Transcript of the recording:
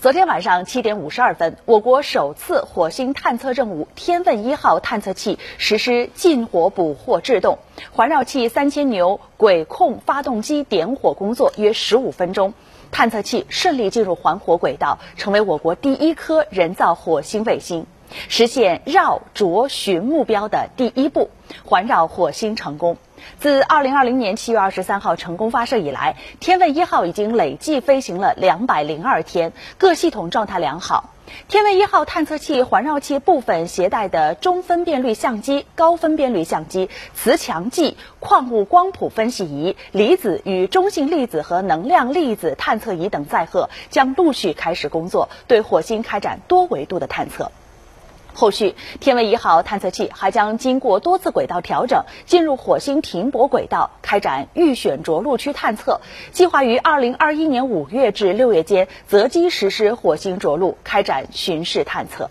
昨天晚上七点五十二分，我国首次火星探测任务“天问一号”探测器实施近火捕获制动，环绕器三千牛轨控发动机点火工作约十五分钟，探测器顺利进入环火轨道，成为我国第一颗人造火星卫星，实现绕着巡目标的第一步，环绕火星成功。自二零二零年七月二十三号成功发射以来，天问一号已经累计飞行了两百零二天，各系统状态良好。天问一号探测器环绕器部分携带的中分辨率相机、高分辨率相机、磁强计、矿物光谱分析仪、离子与中性粒子和能量粒子探测仪等载荷，将陆续开始工作，对火星开展多维度的探测。后续，天问一号探测器还将经过多次轨道调整，进入火星停泊轨道，开展预选着陆区探测。计划于二零二一年五月至六月间择机实施火星着陆，开展巡视探测。